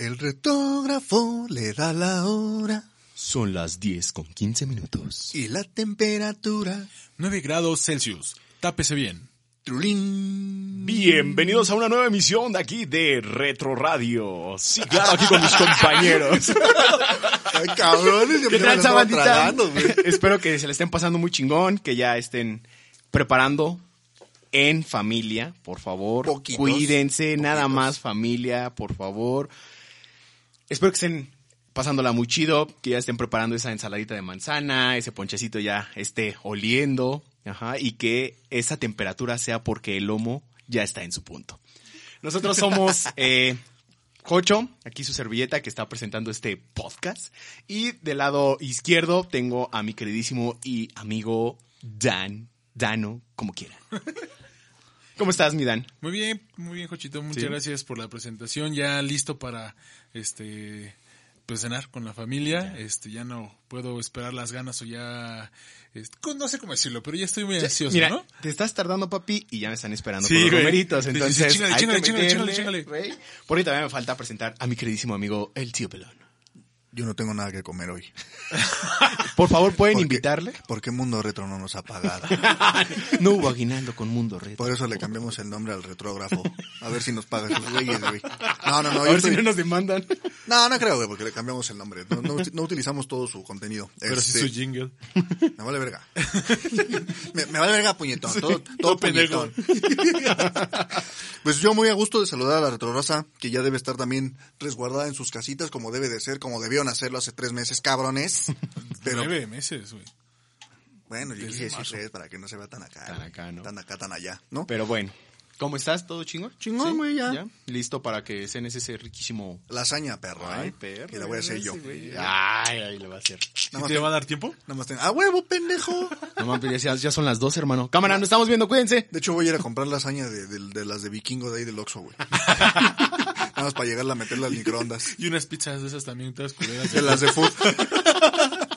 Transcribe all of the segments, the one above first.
El retógrafo le da la hora Son las 10 con 15 minutos. y la temperatura. 9 grados Celsius. Tápese bien. Trulín. Bienvenidos a una nueva emisión de aquí de Retro Radio. Sí, claro, aquí con mis compañeros. Ay, cabrones, ¿Qué tal, bandita? Espero que se le estén pasando muy chingón, que ya estén preparando en familia, por favor. Poquitos, Cuídense, nada más familia, por favor. Espero que estén pasándola muy chido, que ya estén preparando esa ensaladita de manzana, ese ponchecito ya esté oliendo, ajá, y que esa temperatura sea porque el lomo ya está en su punto. Nosotros somos eh, Jocho, aquí su servilleta que está presentando este podcast, y del lado izquierdo tengo a mi queridísimo y amigo Dan, Dano, como quieran. ¿Cómo estás, mi Dan? Muy bien, muy bien, Jochito. Muchas Sí. gracias por la presentación. Ya listo para este pues cenar con la familia. Este ya no puedo esperar las ganas o ya este, no sé cómo decirlo, pero ya estoy muy ansioso, Mira, ¿no? te estás tardando, papi, y ya me están esperando Sí, con los numeritos. Entonces, meterle, chíngale, güey. Por ahí también me falta presentar a mi queridísimo amigo, el tío Pelón. Yo no tengo nada que comer hoy. Por favor, ¿pueden ¿Por qué? invitarle? ¿Por qué Mundo Retro no nos ha pagado? no hubo aguinaldo con Mundo Retro. Por eso le cambiamos el nombre al retrógrafo. A ver si nos paga esos güeyes, güey. No, no, no. a ver si no nos demandan. No, no creo, güey, porque le cambiamos el nombre. No, no, no utilizamos todo su contenido. Pero sí Este, su jingle. Me vale verga. me, me vale verga, puñetón. Todo, todo puñetón. pues yo muy a gusto de saludar a la retroraza, que ya debe estar también resguardada en sus casitas, como debe de ser, como debieron hacerlo hace tres meses, cabrones. Pero, Nueve meses, güey. bueno, yo Desde quise decir tres para que no se vea tan acá. Tan acá, ¿no? Tan acá, tan allá, ¿no? Pero bueno, ¿cómo estás? ¿Todo chingón? Chingón, güey, ya. ¿Listo para que cenes ese riquísimo... Lasaña, perro, Ay, ¿eh? perro. Que la voy a hacer yo. Ay, ay, le va a hacer. Nada más ¿Te te- va a dar tiempo? nada más te- ¡A huevo, pendejo! No mames, ya, ya son las dos, hermano. Cámara, nos estamos viendo, cuídense. De hecho, voy a ir a comprar lasaña de, de- de las de vikingo de ahí del Oxxo, güey. Nada más para llegarla a meterla al microondas. Y unas pizzas de esas también, todas culeras. De las de food.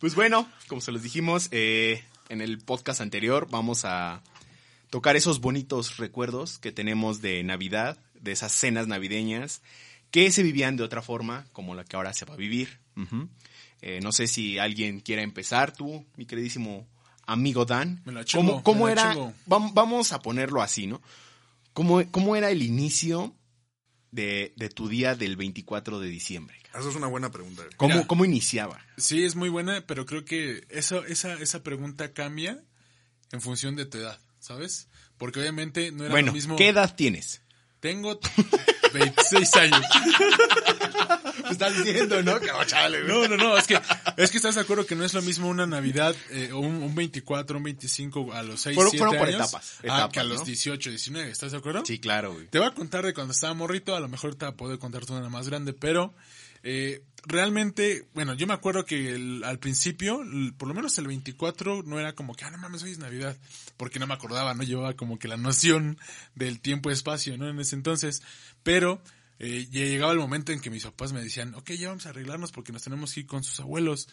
Pues bueno, como se los dijimos eh, en el podcast anterior, vamos a tocar esos bonitos recuerdos que tenemos de Navidad, de esas cenas navideñas, que se vivían de otra forma, como la que ahora se va a vivir. Eh, no sé si alguien quiera empezar, tú, mi queridísimo amigo Dan. Me la chingo, ¿Cómo, cómo me la era? chingo. vam- Vamos a ponerlo así, ¿no? ¿Cómo, cómo era el inicio de, de tu día del 24 de diciembre? Eso es una buena pregunta. ¿Cómo, Mira. cómo iniciaba? Sí, es muy buena, pero creo que eso, esa, esa pregunta cambia en función de tu edad, ¿sabes? Porque obviamente no era Bueno, lo mismo. ¿qué edad tienes? Tengo 26 años. estás diciendo, ¿no? No, no, no, es que, es que estás de acuerdo que no es lo mismo una Navidad, eh, un, un 24, un 25 a los 6, Fueron- 7 fueron por años. etapas, ah, etapas, que a los ¿no? 18, 19, ¿estás de acuerdo? Sí, claro, güey. Te voy a contar de cuando estaba morrito, a lo mejor te voy a poder contarte una más grande, pero eh, realmente, bueno, yo me acuerdo que el- al principio, por lo menos el 24, no era como que, ah, no mames, hoy es Navidad, porque no me acordaba, no llevaba como que la noción del tiempo-espacio, ¿no? En ese entonces, pero eh, ya llegaba el momento en que mis papás me decían, ok, ya vamos a arreglarnos porque nos tenemos que ir con sus abuelos.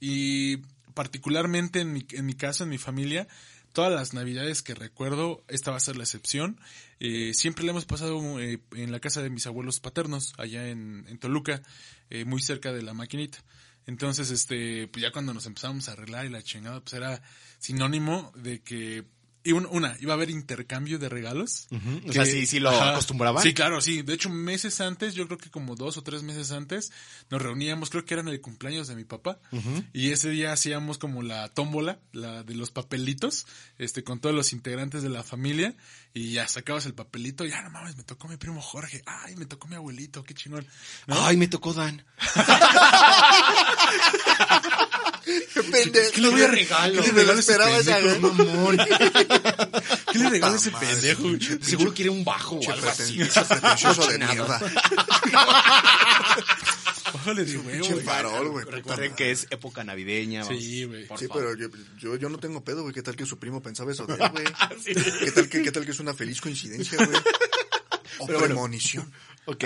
Y particularmente en mi, en mi caso, en mi familia, todas las navidades que recuerdo, esta va a ser la excepción. Eh, siempre la hemos pasado eh, en la casa de mis abuelos paternos, allá en, en Toluca, eh, muy cerca de la maquinita. Entonces, este, pues ya cuando nos empezamos a arreglar y la chingada, pues era sinónimo de que y un- una, iba a haber intercambio de regalos. O sea, sí, sí lo acostumbraban. Sí, claro, sí. De hecho, meses antes, yo creo que como dos o tres meses antes, nos reuníamos, creo que era en el cumpleaños de mi papá. Y ese día hacíamos como la tómbola, la de los papelitos, este, con todos los integrantes de la familia. Y ya sacabas el papelito y, ah, no mames, me tocó mi primo Jorge. Ay, me tocó mi abuelito, qué chingón. ¿No? Ay, me tocó Dan. Qué pendejo. ¿Qué le voy a? Ni ¿Qué le lo regalo ese pendejo, mamón? ¿Qué le regalo ese pendejo? pinche- Seguro quiere un bajo o algo así. preten- pretencioso de mierda. Bájale de huevo, farol, güey. Recuerden que es época navideña. Sí, güey. Sí, pero yo, yo, yo no tengo pedo, güey. ¿Qué tal que su primo pensaba eso de él, güey? ¿Qué tal que, qué tal que es una feliz coincidencia, güey? O Pero bueno. premonición. Ok.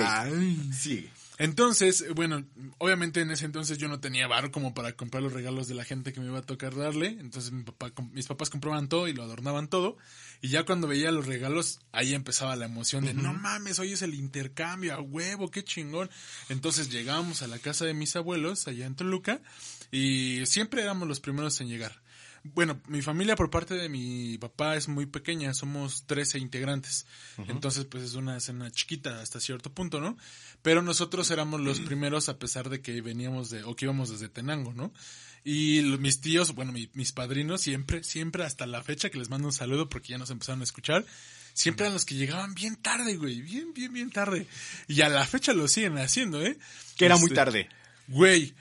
Sí. Entonces, bueno, obviamente en ese entonces yo no tenía bar como para comprar los regalos de la gente que me iba a tocar darle. Entonces mi papá, mis papás compraban todo y lo adornaban todo. Y ya cuando veía los regalos, ahí empezaba la emoción de, no mames, hoy es el intercambio, a huevo, qué chingón. Entonces llegábamos a la casa de mis abuelos, allá en Toluca, y siempre éramos los primeros en llegar. Bueno, mi familia por parte de mi papá es muy pequeña, somos 13 integrantes. Entonces, pues es una escena chiquita hasta cierto punto, ¿no? Pero nosotros éramos los primeros a pesar de que veníamos de, o que íbamos desde Tenango, ¿no? Y mis tíos, bueno, mi- mis padrinos siempre, siempre hasta la fecha que les mando un saludo porque ya nos empezaron a escuchar, siempre eran los que llegaban bien tarde, güey, bien, bien, bien tarde. Y a la fecha lo siguen haciendo, ¿eh? Que era muy Este, tarde. Güey,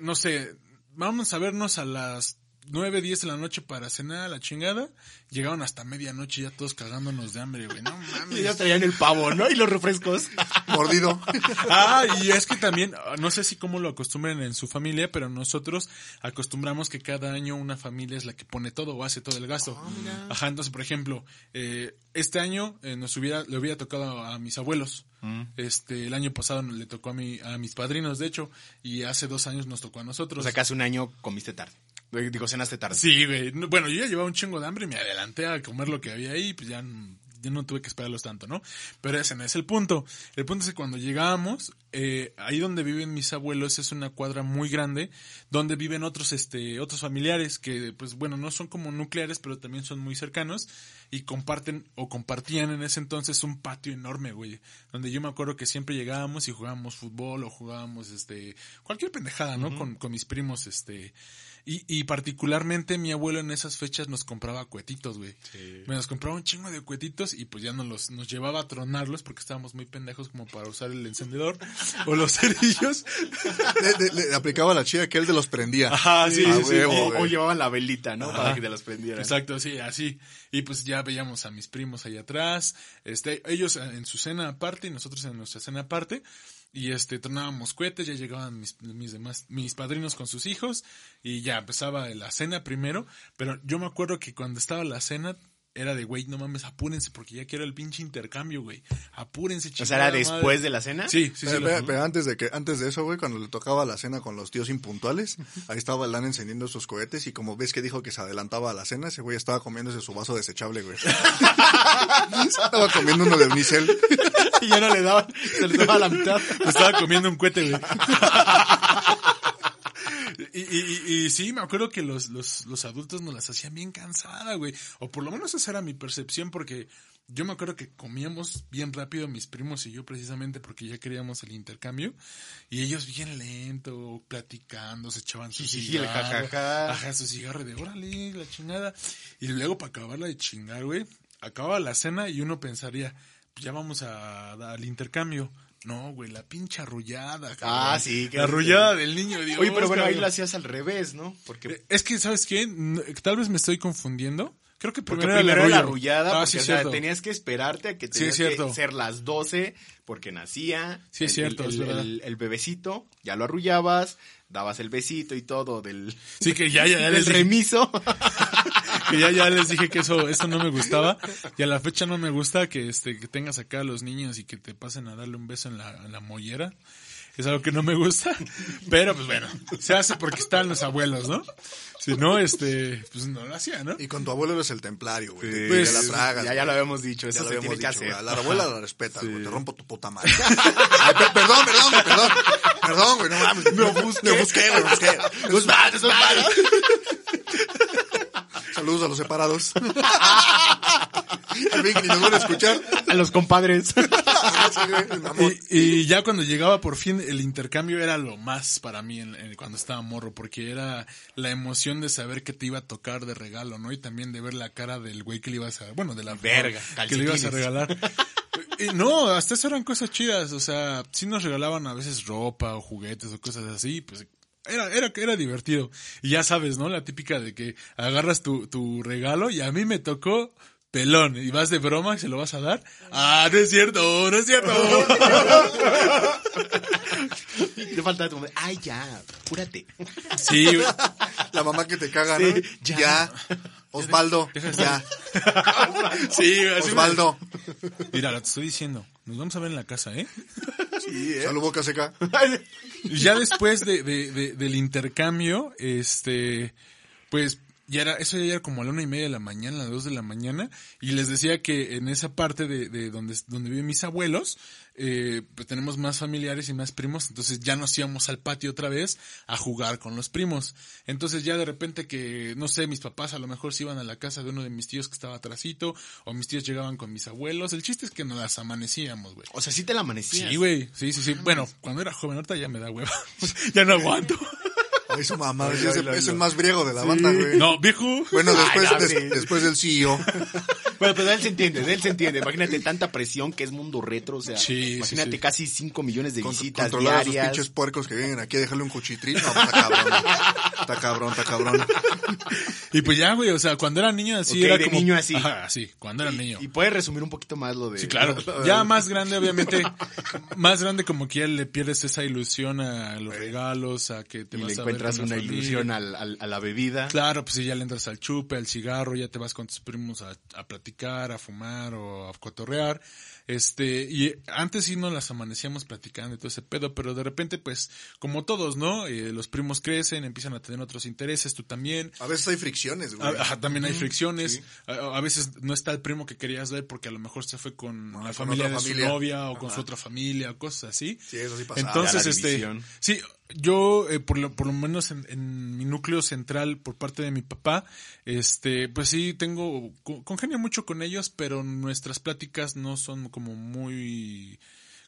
no sé, vamos a vernos a las 9, 10 de la noche para cenar a la chingada. Llegaron hasta medianoche ya todos cagándonos de hambre, güey. No Y ya mames. traían el pavo, ¿no? Y los refrescos. Mordido. Ah, y es que también, ah, no sé si cómo lo acostumbran en su familia, pero nosotros acostumbramos que cada año una familia es la que pone todo o hace todo el gasto. Ajá, entonces, por ejemplo, eh, este año eh, nos hubiera, le hubiera tocado a mis abuelos. Este, el año pasado le tocó a mi, a mis padrinos, de hecho, y hace dos años nos tocó a nosotros. O sea, que hace un año comiste tarde. Digo, cenaste tarde. Sí, güey. No, Bueno, yo ya llevaba un chingo de hambre y me adelanté a comer lo que había ahí, pues ya, ya no tuve que esperarlos tanto, ¿no? Pero ese no es el punto. El punto es que cuando llegábamos, eh, ahí donde viven mis abuelos es una cuadra muy grande, donde viven otros, este, otros familiares que, pues bueno, no son como nucleares, pero también son muy cercanos y comparten o compartían en ese entonces un patio enorme, güey, donde yo me acuerdo que siempre llegábamos y jugábamos fútbol o jugábamos, este, cualquier pendejada, ¿no? con, con mis primos, este, y, y particularmente mi abuelo en esas fechas nos compraba cuetitos, güey. Me nos compraba un chingo de cuetitos y pues ya nos los, nos llevaba a tronarlos porque estábamos muy pendejos como para usar el encendedor o los cerillos. Le, le- le aplicaba la chida que él de los prendía. Ajá, sí, sí, sí. huevo, O, güey. o llevaban la velita, ¿no? Para que te las prendieran. Exacto, sí, así. Y pues ya veíamos a mis primos ahí atrás, este, ellos en su cena aparte y nosotros en nuestra cena aparte. Y este, tronábamos cohetes, ya llegaban mis, mis demás, mis padrinos con sus hijos y ya empezaba la cena primero. Pero yo me acuerdo que cuando estaba la cena era de, güey, no mames, apúrense porque ya quiero el pinche intercambio, güey. Apúrense, O sea, ¿era madre. después de la cena? Sí, sí, sí. pero, lo- pero- pero antes de que antes de eso, güey, cuando le tocaba la cena con los tíos impuntuales, ahí estaba Alan encendiendo sus cohetes y como ves que dijo que se adelantaba a la cena, ese güey estaba comiéndose su vaso desechable, güey. estaba comiendo uno de unicel. Y ya no le daban, se le daba la mitad. Estaba comiendo un cohete, güey. Y, y, y, y sí, me acuerdo que los, los, los adultos nos las hacían bien cansada, güey. O por lo menos esa era mi percepción, porque yo me acuerdo que comíamos bien rápido mis primos y yo precisamente porque ya queríamos el intercambio. Y ellos bien lento, platicando, se echaban su el cigarro. jajaja. Ajá, su cigarro de órale, la chingada. Y luego para acabarla de chingar, güey, acababa la cena y uno pensaría, pues ya vamos a, al intercambio. No, güey, la pinche arrullada. cabrón. Ah, sí, que- La arrullada del niño, Dios. Oye, pero bueno, ahí lo hacías al revés, ¿no? Porque, Eh, Es que, ¿sabes qué? Tal vez me estoy confundiendo. Creo que porque primero, primero era era la arrullada, Ah, porque sí, o sea, cierto. tenías que esperarte a que tenías que ser las 12 porque nacía. Sí, es el- cierto, el bebecito, ya lo arrullabas, dabas el besito y todo del, Sí, que ya, ya, ya del les dije, remiso. que ya, ya les dije que eso, eso no me gustaba. Y a la fecha no me gusta que, este, que tengas acá a los niños y que te pasen a darle un beso en la, en la mollera. Es algo que no me gusta. Pero, pues bueno, se hace porque están los abuelos, ¿no? Si no, este, pues no lo hacía, ¿no? Y con tu abuelo eres el templario, güey. Te- Pues, la tragas. ya, ya lo habíamos dicho, Ya eso lo se habíamos tiene que dicho, hacer. A la abuela la respetas, güey. Te rompo tu puta madre. Ay, per- perdón, perdón, perdón. Perdón, güey, no mames. Me ofusqué. Me ofusqué, me ofusqué. Tus padres, tus padres. Saludos a los separados. Al fin que ni nos van a escuchar. A los compadres. Y, y ya cuando llegaba por fin el intercambio era lo más para mí en- en- cuando estaba morro, porque era la emoción de saber que te iba a tocar de regalo, ¿no? Y también de ver la cara del güey que le ibas a, bueno, de la Verga, que le ibas a regalar. Y no, hasta eso eran cosas chidas, o sea, sí nos regalaban a veces ropa o juguetes o cosas así, pues era, era, era divertido. Y ya sabes, ¿no? La típica de que agarras tu, tu regalo y a mí me tocó pelón y vas de broma y se lo vas a dar. Ah, no es cierto, no es cierto. Te falta tu Ay, ya, cúrate. Sí, güey. La mamá que te caga, ¿no? Sí, ya. ya. Osvaldo, ya. sí, güey, así me- Osvaldo. Mira, te estoy diciendo, nos vamos a ver en la casa, ¿eh? Salud, boca seca. Y ya después de, de- de- del intercambio, este, pues ya era, eso ya era como a la una y media de la mañana, a las dos de la mañana, y les decía que en esa parte de, de donde, donde viven mis abuelos, eh, pues tenemos más familiares y más primos, entonces ya nos íbamos al patio otra vez a jugar con los primos. Entonces ya de repente que, no sé, mis papás a lo mejor se iban a la casa de uno de mis tíos que estaba atrasito, o mis tíos llegaban con mis abuelos, el chiste es que nos las amanecíamos, güey. O sea, sí te la amanecías. Sí, güey. Sí, sí, sí. Bueno, cuando era joven, ahorita ya me da hueva. ya no aguanto. Ay, su mamá, es, el- es el más briego de la banda, güey. No, viejo. Bueno, después, Ay, des- después del CEO. Bueno, pero él se entiende, de él se entiende. Imagínate tanta presión que es mundo retro, o sea, Sí, sí, imagínate sí. casi 5 millones de Con- visitas controlar a esos diarias. pinches puercos que vienen aquí a dejarle un cuchitril. No, pues, está cabrón. Está cabrón, está cabrón. Y pues ya, güey, o sea, cuando era niño así Ok, era de como... niño así. Ajá, sí, cuando era niño. Y puedes resumir un poquito más lo de... Sí, claro. Ya más grande, obviamente, más grande como que ya le pierdes esa ilusión a los regalos, a que te Y vas le a encuentras una familia. ilusión al- al- a la bebida. Claro, pues sí, ya le entras al chupe, al cigarro, ya te vas con tus primos a, a platicar, a fumar o a cotorrear. Este, y antes sí nos las amanecíamos platicando y todo ese pedo, pero de repente, pues, como todos, ¿no? Eh, los primos crecen, empiezan a tener otros intereses, tú también. A veces hay fricciones, güey. A- Ajá, también hay fricciones. A, a veces no está el primo que querías ver porque a lo mejor se fue con la con familia de familia. su novia o con su otra familia, cosas así. Sí, eso sí pasa. Entonces, este, división. sí, yo, eh, por, lo, por lo menos en, en mi núcleo central, por parte de mi papá, este, pues sí, tengo, co- congenio mucho con ellos, pero nuestras pláticas no son como muy,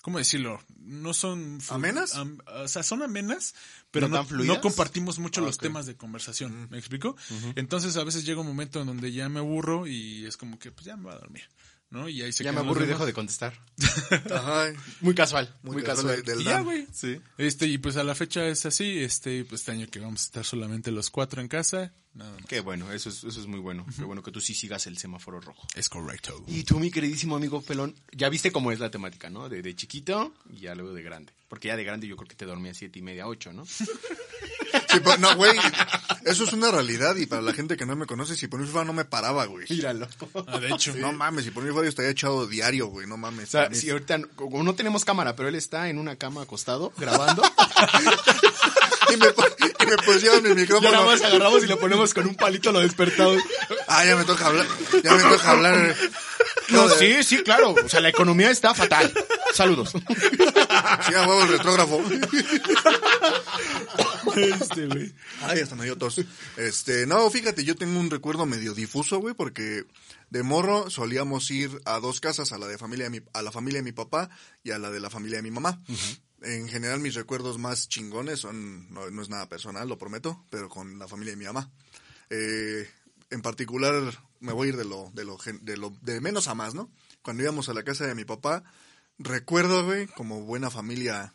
¿cómo decirlo? No son... ¿Amenas? am- o sea, son amenas, pero ¿No no, compartimos mucho Ah, los temas de conversación, ¿me explico? Entonces a veces llega un momento en donde ya me aburro y es como que, pues ya me voy a dormir, ¿no? Y ahí se Ya me aburro y dejo de contestar. Ajá. Muy casual, Muy muy, casual casual. del Y ya, güey. Sí. Este, y pues a la fecha es así, este, pues este año que vamos a estar solamente los cuatro en casa, nada más. Qué bueno, eso es, eso es muy bueno. Qué bueno que tú sí sigas el semáforo rojo. Es correcto. Y tú, mi queridísimo amigo Pelón, ya viste cómo es la temática, ¿no? De, de chiquito y ya luego de grande. Porque ya de grande yo creo que te dormí a siete y media, ocho, ¿no? Sí, pero no, güey. Eso es una realidad y para la gente que no me conoce, si por mí fuera no me paraba, güey. Míralo. Ah, de hecho, No mames, si por mí fuera yo estaría echado diario, güey. No mames. O sea, si ahorita, como no tenemos cámara, pero él está en una cama acostado, grabando, y, me, y me pusieron mi ya micrófono. nada más agarramos y lo ponemos con un palito, lo despertamos. Ah, ya me toca hablar. Ya me toca hablar. No, sí, sí, claro. O sea, la economía está fatal. Saludos. Sí, a huevo el retrógrafo. este, güey. Ay, hasta me dio tos. Este, no, fíjate, yo tengo un recuerdo medio difuso, güey, porque de morro solíamos ir a dos casas, a la de familia de mi, a la familia de mi papá y a la de la familia de mi mamá. En general, mis recuerdos más chingones son, no, no es nada personal, lo prometo, pero con la familia de mi mamá. Eh, en particular, me voy a ir de lo, de lo, gen- de lo, de menos a más, ¿no? Cuando íbamos a la casa de mi papá, recuerdo, güey, como buena familia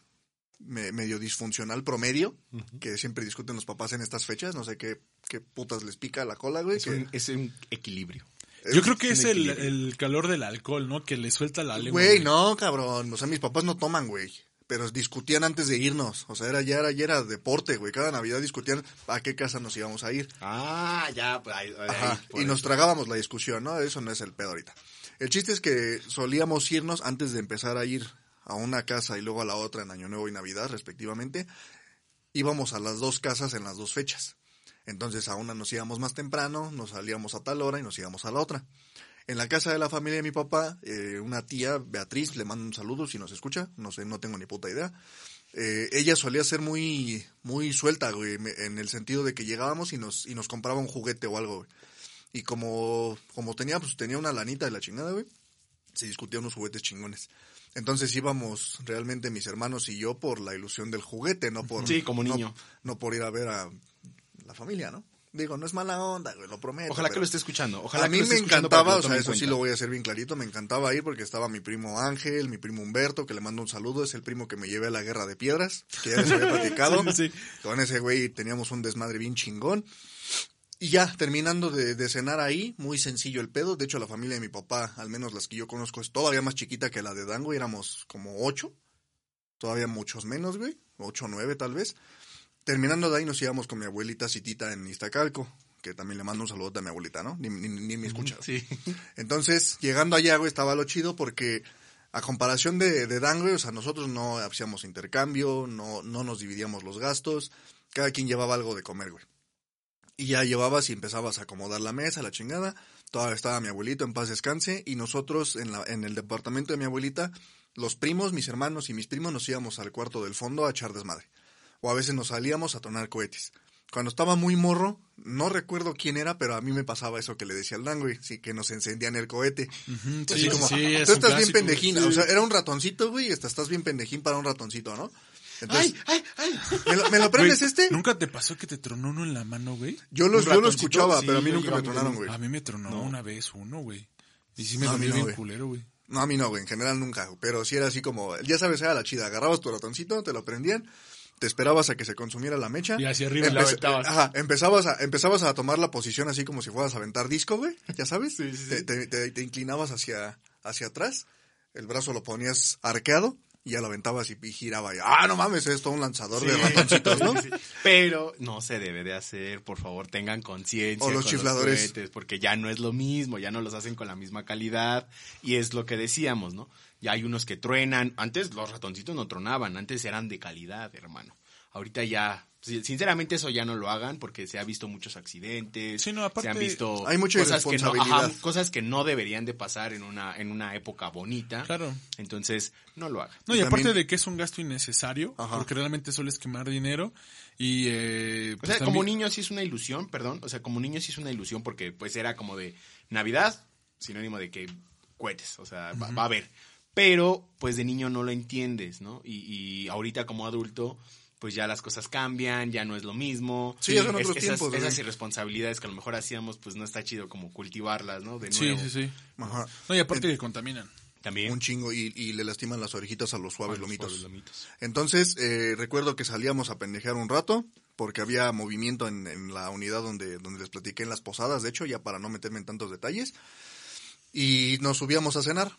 me- medio disfuncional promedio, que siempre discuten los papás en estas fechas, no sé qué, qué putas les pica la cola, güey. Es que- un, es un equilibrio. Yo creo que es el, el calor del alcohol, ¿no? Que le suelta la lengua. Güey, no, cabrón, o sea, mis papás no toman, güey. Pero discutían antes de irnos, o sea, era ya era, ya era deporte, güey. Cada Navidad discutían a qué casa nos íbamos a ir. Ah, ya, pues Ajá, y nos tragábamos la discusión, ¿no? Eso no es el pedo ahorita. El chiste es que solíamos irnos antes de empezar a ir a una casa y luego a la otra en Año Nuevo y Navidad, respectivamente. Íbamos a las dos casas en las dos fechas. Entonces a una nos íbamos más temprano, nos salíamos a tal hora y nos íbamos a la otra. En la casa de la familia de mi papá, eh, una tía, Beatriz, le mando un saludo si nos escucha, no sé, no tengo ni puta idea. Eh, ella solía ser muy, muy suelta, güey, en el sentido de que llegábamos y nos, y nos compraba un juguete o algo, güey. Y como, como tenía, pues tenía una lanita de la chingada, güey, se discutían unos juguetes chingones. Entonces íbamos realmente mis hermanos y yo por la ilusión del juguete, no por... Sí, como no- niño. No, por ir a ver a la familia, ¿no? Digo, no es mala onda, güey, lo prometo. Ojalá que lo esté escuchando. Ojalá a que mí lo me esté encantaba, o sea, eso sí lo voy a hacer bien clarito, me encantaba ir porque estaba mi primo Ángel, mi primo Humberto, que le mando un saludo, es el primo que me llevé a la guerra de piedras, que ya les había platicado. Sí, sí. Con ese güey teníamos un desmadre bien chingón. Y ya, terminando de, de cenar ahí, muy sencillo el pedo. De hecho, la familia de mi papá, al menos las que yo conozco, es todavía más chiquita que la de Dan, güey. Éramos como ocho. Todavía muchos menos, güey. Ocho o nueve, tal vez. Terminando de ahí, nos íbamos con mi abuelita Citita en Iztacalco. Que también le mando un saludo a mi abuelita, ¿no? Ni, ni, ni me escucha. Sí. Entonces, llegando allá, güey, estaba lo chido porque a comparación de, de Dan, güey, o sea, nosotros no hacíamos intercambio, no, no nos dividíamos los gastos, cada quien llevaba algo de comer, güey. Y ya llevabas y empezabas a acomodar la mesa, la chingada. Todavía estaba mi abuelito en paz descanse y nosotros en, la, en el departamento de mi abuelita, los primos, mis hermanos y mis primos nos íbamos al cuarto del fondo a echar desmadre. O a veces nos salíamos a tronar cohetes. Cuando estaba muy morro, no recuerdo quién era, pero a mí me pasaba eso que le decía al Dan, güey, sí, que nos encendían el cohete. Así sí, como, sí, es tú un estás bien pendejina, sí. o sea, era un ratoncito, güey, y hasta estás bien pendejín para un ratoncito, ¿no? Entonces, ¡Ay, ay, ay! ¿me lo, me lo Güey, prendes este? ¿Nunca te pasó que te tronó uno en la mano, güey? Yo lo, un yo lo escuchaba, sí, pero a mí nunca me tronaron, güey. A mí me tronó una vez uno, güey. Y sí me No, bien güey. culero, güey. No, a mí no, güey, en general nunca, pero sí era así como, ya sabes, era la chida, agarrabas tu ratoncito, te lo prendían, te esperabas a que se consumiera la mecha. Y hacia arriba la aventabas. Ajá, empezabas a, empezabas a tomar la posición así como si fueras a aventar disco, güey, ya sabes. Sí, sí, Te, te- te- te inclinabas hacia, hacia atrás, el brazo lo ponías arqueado y ya lo aventabas y, y giraba. Y, ah, no mames, es todo un lanzador de ratoncitos, ¿no? Sí. Pero no se debe de hacer, por favor, tengan conciencia. O los con chifladores. porque ya no es lo mismo, ya no los hacen con la misma calidad. Y es lo que decíamos, ¿no? Ya hay unos que truenan. Antes los ratoncitos no tronaban, antes eran de calidad, hermano. Ahorita ya, sí, sinceramente eso ya no lo hagan porque se ha visto muchos accidentes. Sí, no, aparte- se han visto Hay mucha cosas que no, ajá, cosas que no deberían de pasar en una, en una época bonita. Claro. Entonces, no lo hagan. No, y Y aparte también- de que es un gasto innecesario, Ajá. porque realmente solo es quemar dinero y... Eh, O pues sea, como niño sí es una ilusión, perdón. O sea, como niño sí es una ilusión porque pues era como de Navidad, sinónimo de que cohetes, o sea, va, va a haber. Pero pues de niño no lo entiendes, ¿no? Y, y ahorita como adulto, pues ya las cosas cambian, ya no es lo mismo. Sí, ya son Es- otros esas, tiempos, güey. Esas irresponsabilidades que a lo mejor hacíamos, pues no está chido como cultivarlas, ¿no? De Sí, nuevo. sí, sí. Ajá. No, y aparte que contaminan. También. Un chingo y, y le lastiman las orejitas a los suaves A los lomitos. suaves lomitos. Entonces, eh, recuerdo que salíamos a pendejear un rato, porque había movimiento en, en la unidad donde, donde les platiqué en las posadas, de hecho, ya para no meterme en tantos detalles. Y nos subíamos a cenar.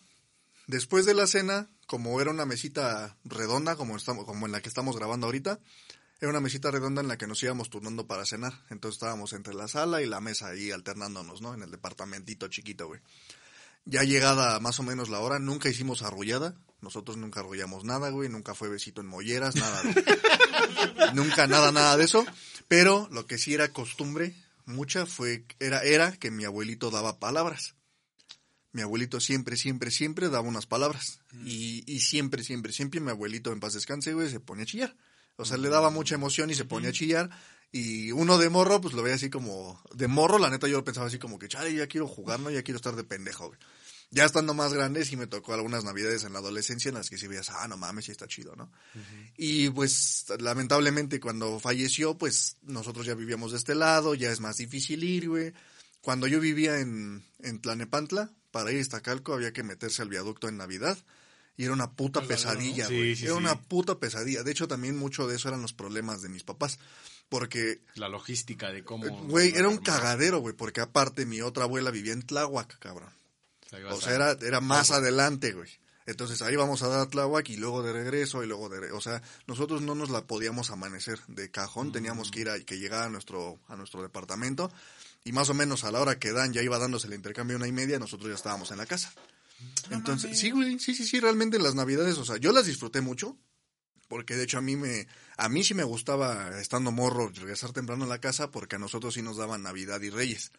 Después de la cena, como era una mesita redonda, como, estamos, como en la que estamos grabando ahorita, era una mesita redonda en la que nos íbamos turnando para cenar. Entonces estábamos entre la sala y la mesa ahí alternándonos, ¿no? En el departamentito chiquito, güey. Ya llegada más o menos la hora, nunca hicimos arrullada. Nosotros nunca arrullamos nada, güey. Nunca fue besito en molleras, nada. güey. nunca, nada, nada de eso. Pero lo que sí era costumbre, mucha, fue, era, era que mi abuelito daba palabras. Mi abuelito siempre, siempre, siempre daba unas palabras. Y, y siempre, siempre, siempre mi abuelito en paz descanse, güey, se ponía a chillar. O sea, le daba mucha emoción y se ponía a chillar. Y uno de morro, pues lo veía así como, de morro, la neta yo pensaba así como que, chale, ya quiero jugar, ¿no? Ya quiero estar de pendejo, güey. Ya estando más grande, sí me tocó algunas navidades en la adolescencia en las que sí veías, ah, no mames, sí está chido, ¿no? Y pues, lamentablemente, cuando falleció, pues nosotros ya vivíamos de este lado, ya es más difícil ir, güey. Cuando yo vivía en, en Tlanepantla, para ir a Iztacalco había que meterse al viaducto en Navidad. Y era una puta pesadilla, güey. sí, era sí. una puta pesadilla. De hecho, también mucho de eso eran los problemas de mis papás. Porque La logística de cómo... Güey, era un armar. cagadero, güey, porque aparte mi otra abuela vivía en Tláhuac, cabrón. O sea, era, era más adelante, güey. Entonces ahí vamos a dar a Tláhuac y luego de regreso y luego de... re- O sea, nosotros no nos la podíamos amanecer de cajón, teníamos que ir a que llegara a nuestro, a nuestro departamento y más o menos a la hora que Dan ya iba dándose el intercambio una y media, nosotros ya estábamos en la casa. Entonces, sí, güey, sí, sí, sí, realmente las navidades, o sea, yo las disfruté mucho, porque de hecho a mí me, a mí sí me gustaba, estando morro, regresar temprano a la casa, porque a nosotros sí nos daban Navidad y Reyes.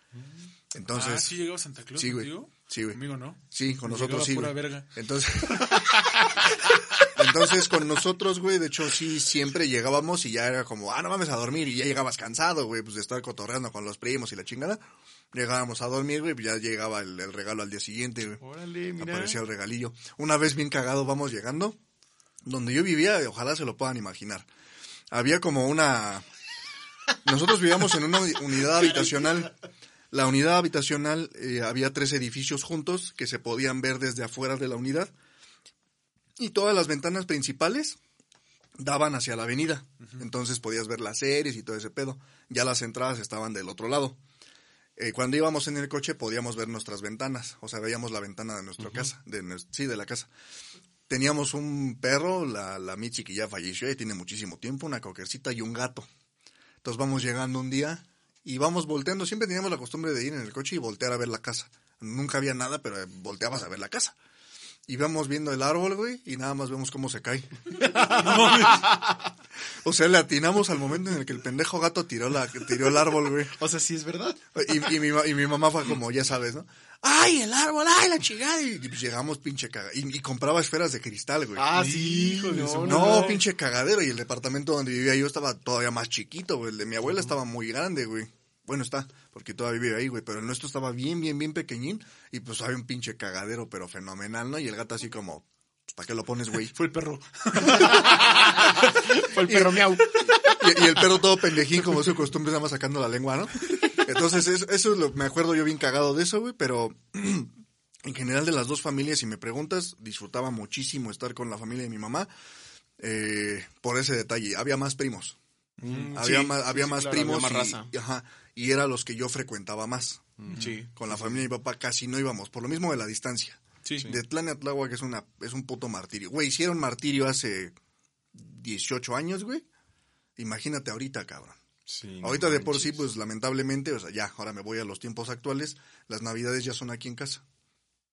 Entonces, ah, ¿sí llegó Santa Claus sí, güey. Sí, güey. Conmigo no. Sí, con Me nosotros llegaba sí. pura güey. verga. Entonces, entonces con nosotros, güey, de hecho sí siempre llegábamos y ya era como, ah, no mames a dormir y ya llegabas cansado, güey, pues de estar cotorreando con los primos y la chingada. Llegábamos a dormir, güey, pues ya llegaba el, el regalo al día siguiente, güey. Órale, mira. Aparecía el regalillo. Una vez bien cagado vamos llegando, donde yo vivía, ojalá se lo puedan imaginar. Había como una, Nosotros vivíamos en una uni- unidad habitacional. La unidad habitacional eh, había tres edificios juntos que se podían ver desde afuera de la unidad. Y todas las ventanas principales daban hacia la avenida. Entonces podías ver las series y todo ese pedo. Ya las entradas estaban del otro lado. Eh, cuando íbamos en el coche podíamos ver nuestras ventanas. O sea, veíamos la ventana de nuestra casa. De, sí, de la casa. Teníamos un perro, la, la Michi que ya falleció y tiene muchísimo tiempo, una coquercita y un gato. Entonces vamos llegando un día y vamos volteando. Siempre teníamos la costumbre de ir en el coche y voltear a ver la casa. Nunca había nada, pero volteabas a ver la casa. Y vamos viendo el árbol, güey, y nada más vemos cómo se cae. o sea, le atinamos al momento en el que el pendejo gato tiró, la, tiró el árbol, güey. O sea, sí es verdad. Y, y mi, y mi mamá fue como, ya sabes, ¿no? ¡Ay, el árbol! ¡Ay, la chingada! Y, pues llegamos pinche caga. Y, y compraba esferas de cristal, güey. Ah, sí, hijo de su No, pinche cagadero. Y el departamento donde vivía yo estaba todavía más chiquito, güey. El de mi abuela estaba muy grande, güey. Bueno, está, porque todavía vive ahí, güey. Pero el nuestro estaba bien, bien, bien pequeñín. Y pues había un pinche cagadero, pero fenomenal, ¿no? Y el gato así como, pues, ¿para qué lo pones, güey? Fue el perro. Fue el perro miau. Y, y el perro todo pendejín, como su costumbre, nada más sacando la lengua, ¿no? Entonces, eso, eso es lo me acuerdo yo bien cagado de eso, güey, pero en general de las dos familias, si me preguntas, disfrutaba muchísimo estar con la familia de mi mamá eh, por ese detalle. Había más primos. había sí, más, sí, había sí, más claro, primos había más y, raza. y- ajá, y era los que yo frecuentaba más. Sí. Con la familia de mi papá casi no íbamos, por lo mismo de la distancia. Sí. De Tlán a Tláhuac es, una, es un puto martirio. Güey, hicieron martirio hace 18 años, güey. Imagínate ahorita, cabrón. Sí, ahorita no de por sí, pues lamentablemente, o sea, ya, ahora me voy a los tiempos actuales. Las navidades ya son aquí en casa,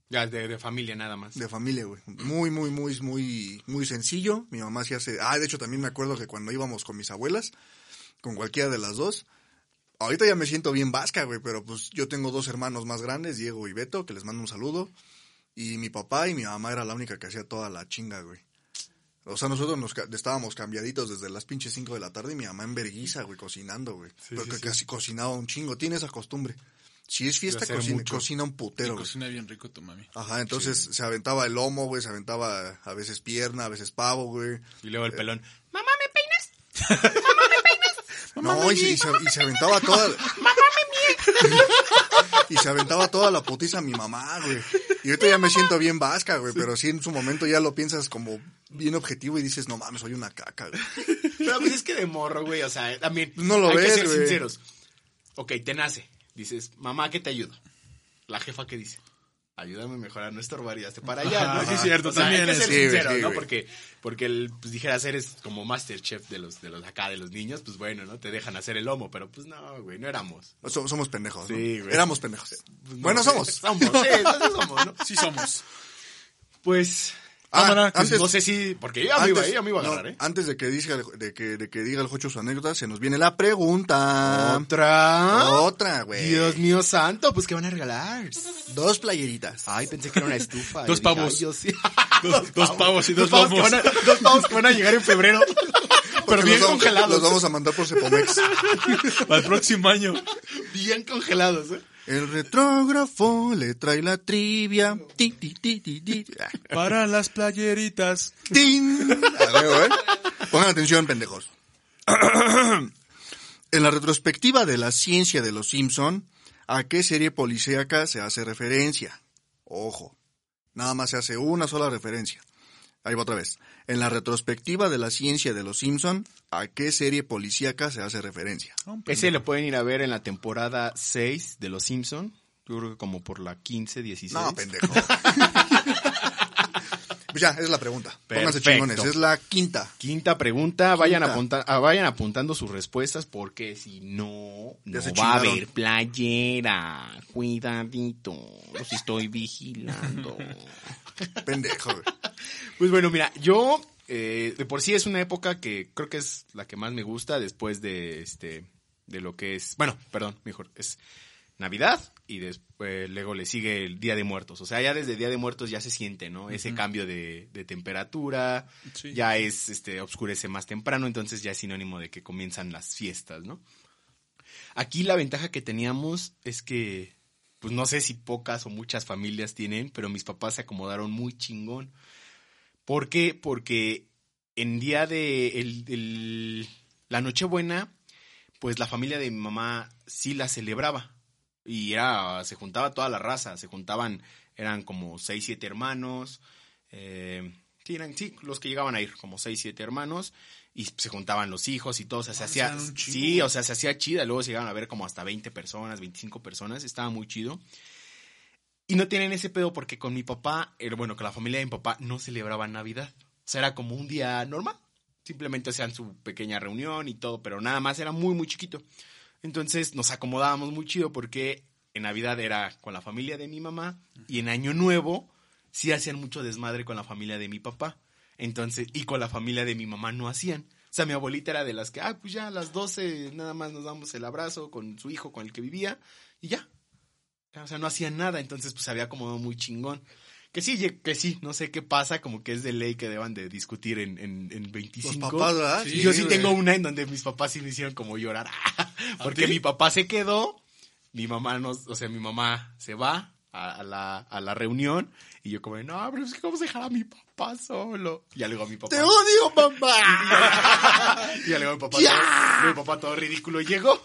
Ya, de, de familia nada más. de familia, güey. Muy, muy, muy, muy, muy sencillo. Mi mamá sí hace... Ah, de hecho también me acuerdo que cuando íbamos con mis abuelas, con cualquiera de las dos, ahorita ya me siento bien vasca, güey, pero pues yo tengo dos hermanos más grandes, Diego y Beto, que les mando un saludo. Y mi papá y mi mamá era la única que hacía toda la chinga, güey. O sea, nosotros nos ca- estábamos cambiaditos desde las pinches 5 de la tarde y mi mamá en verguiza, güey, cocinando, güey. Porque casi cocinaba un chingo. Tiene esa costumbre. Si es fiesta, cocina, un putero, güey. cocina bien rico tu mami. Ajá, entonces se aventaba el lomo, güey, se aventaba a veces pierna, a veces pavo, güey. Y luego el Eh, pelón. No, y se, y se- y se aventaba toda. y se aventaba toda la putiza a mi mamá, güey. Y ahorita ya me siento bien vasca, güey, pero sí en su momento ya lo piensas como bien objetivo y dices, no mames, soy una caca, güey. Pero pues es que de morro, güey, o sea, también. No lo hay ves, que ser güey. sinceros. Ok, te nace. Dices, mamá, ¿qué te ayudo? La jefa, ¿qué dice? Ayúdame a mejorar, no estorbar y hazte para allá, ¿no? Sí, cierto, O sea, también hay que es- ser sincero, sí, ¿no? Porque, porque el, pues dijeras, eres como Masterchef de los, de los acá, de los niños, pues bueno, ¿no? Te dejan hacer el lomo, pero pues no, güey, no éramos. So- Somos pendejos, ¿no? Sí, güey. Éramos pendejos. Pues, no, bueno, somos. Somos, sí, sí somos, ¿no? Sí somos. Pues, Ah, que antes- no sé si, porque ya me iba, ya me iba a no, agarrar, ¿eh? antes de que, diga, el- de, que, de que diga el Jocho su anécdota, se nos viene la pregunta. Otra. Otra, güey. Dios mío santo, pues ¿qué van a regalar? Dos playeritas. Ay, pensé que era una estufa. Dos dije, pavos. sí. Dos, dos pavos y dos, pavos que lomos. van a, dos pavos que van a llegar en febrero. Pero bien los vamos- congelados. Los vamos a mandar por Cepomex. Para el próximo año. Bien congelados, ¿eh? El retrógrafo le trae la trivia. Ti, ti, ti, ti, ti. Para las playeritas. ¡Tin! A ver, güey. Pongan atención, pendejos. en la retrospectiva de la ciencia de los Simpson, ¿a qué serie policíaca se hace referencia? Ojo, nada más se hace una sola referencia. Ahí va otra vez. En la retrospectiva de la ciencia de los Simpson, ¿a qué serie policíaca se hace referencia? Ese lo pueden ir a ver en la temporada 6 de Los Simpson. Yo creo que como por la 15, 16. No, pendejo. pues ya, es la pregunta. Pónganse Perfecto. chingones. Es la quinta. Quinta pregunta, vayan, apunta- ah, vayan apuntando sus respuestas porque si no, Ya no va a haber playera. Cuidadito, los estoy vigilando. Pendejo, güey. Pues bueno, mira, yo eh, de por sí es una época que creo que es la que más me gusta después de este de lo que es, bueno, perdón, mejor es Navidad y después luego le sigue el Día de Muertos. O sea, ya desde Día de Muertos ya se siente, ¿no? Ese cambio de, de temperatura, Sí. ya es este oscurece más temprano, entonces ya es sinónimo de que comienzan las fiestas, ¿no? Aquí la ventaja que teníamos es que pues no sé si pocas o muchas familias tienen, pero mis papás se acomodaron muy chingón. ¿Por qué? Porque en día de el, el- la Nochebuena, pues la familia de mi mamá sí la celebraba. Y era, se juntaba toda la raza, se juntaban, eran como seis, siete hermanos, eh, sí, eran, sí, los que llegaban a ir, como seis, siete hermanos, y se juntaban los hijos y todo, o sea, se Ah, hacía, sí, o sea, se hacía chida, luego se llegaban a ver como hasta 20 personas, 25 personas, estaba muy chido. Y no tienen ese pedo porque con mi papá, eh, bueno, con la familia de mi papá no celebraban Navidad. O sea, era como un día normal. Simplemente hacían su pequeña reunión y todo, pero nada más era muy, muy chiquito. Entonces nos acomodábamos muy chido porque en Navidad era con la familia de mi mamá y en Año Nuevo sí hacían mucho desmadre con la familia de mi papá. Entonces, y con la familia de mi mamá no hacían. O sea, mi abuelita era de las que, ah, pues ya a las 12 nada más nos damos el abrazo con su hijo con el que vivía y ya. O sea, no hacían nada, entonces pues había como muy chingón. Que sí, que sí, no sé qué pasa, como que es de ley que deban de discutir en, en, en 25. Los papás, ¿verdad? Sí, Yo sí güey. tengo una en donde mis papás sí me hicieron como llorar. Porque mi papá se quedó, mi mamá no, o sea, mi mamá se va a, a la, a la reunión y yo como, no, pero es que vamos a dejar a mi papá solo. Y ya luego a mi papá. ¡Te odio, mamá! Y ya luego mi papá, todo, mi papá todo ridículo llegó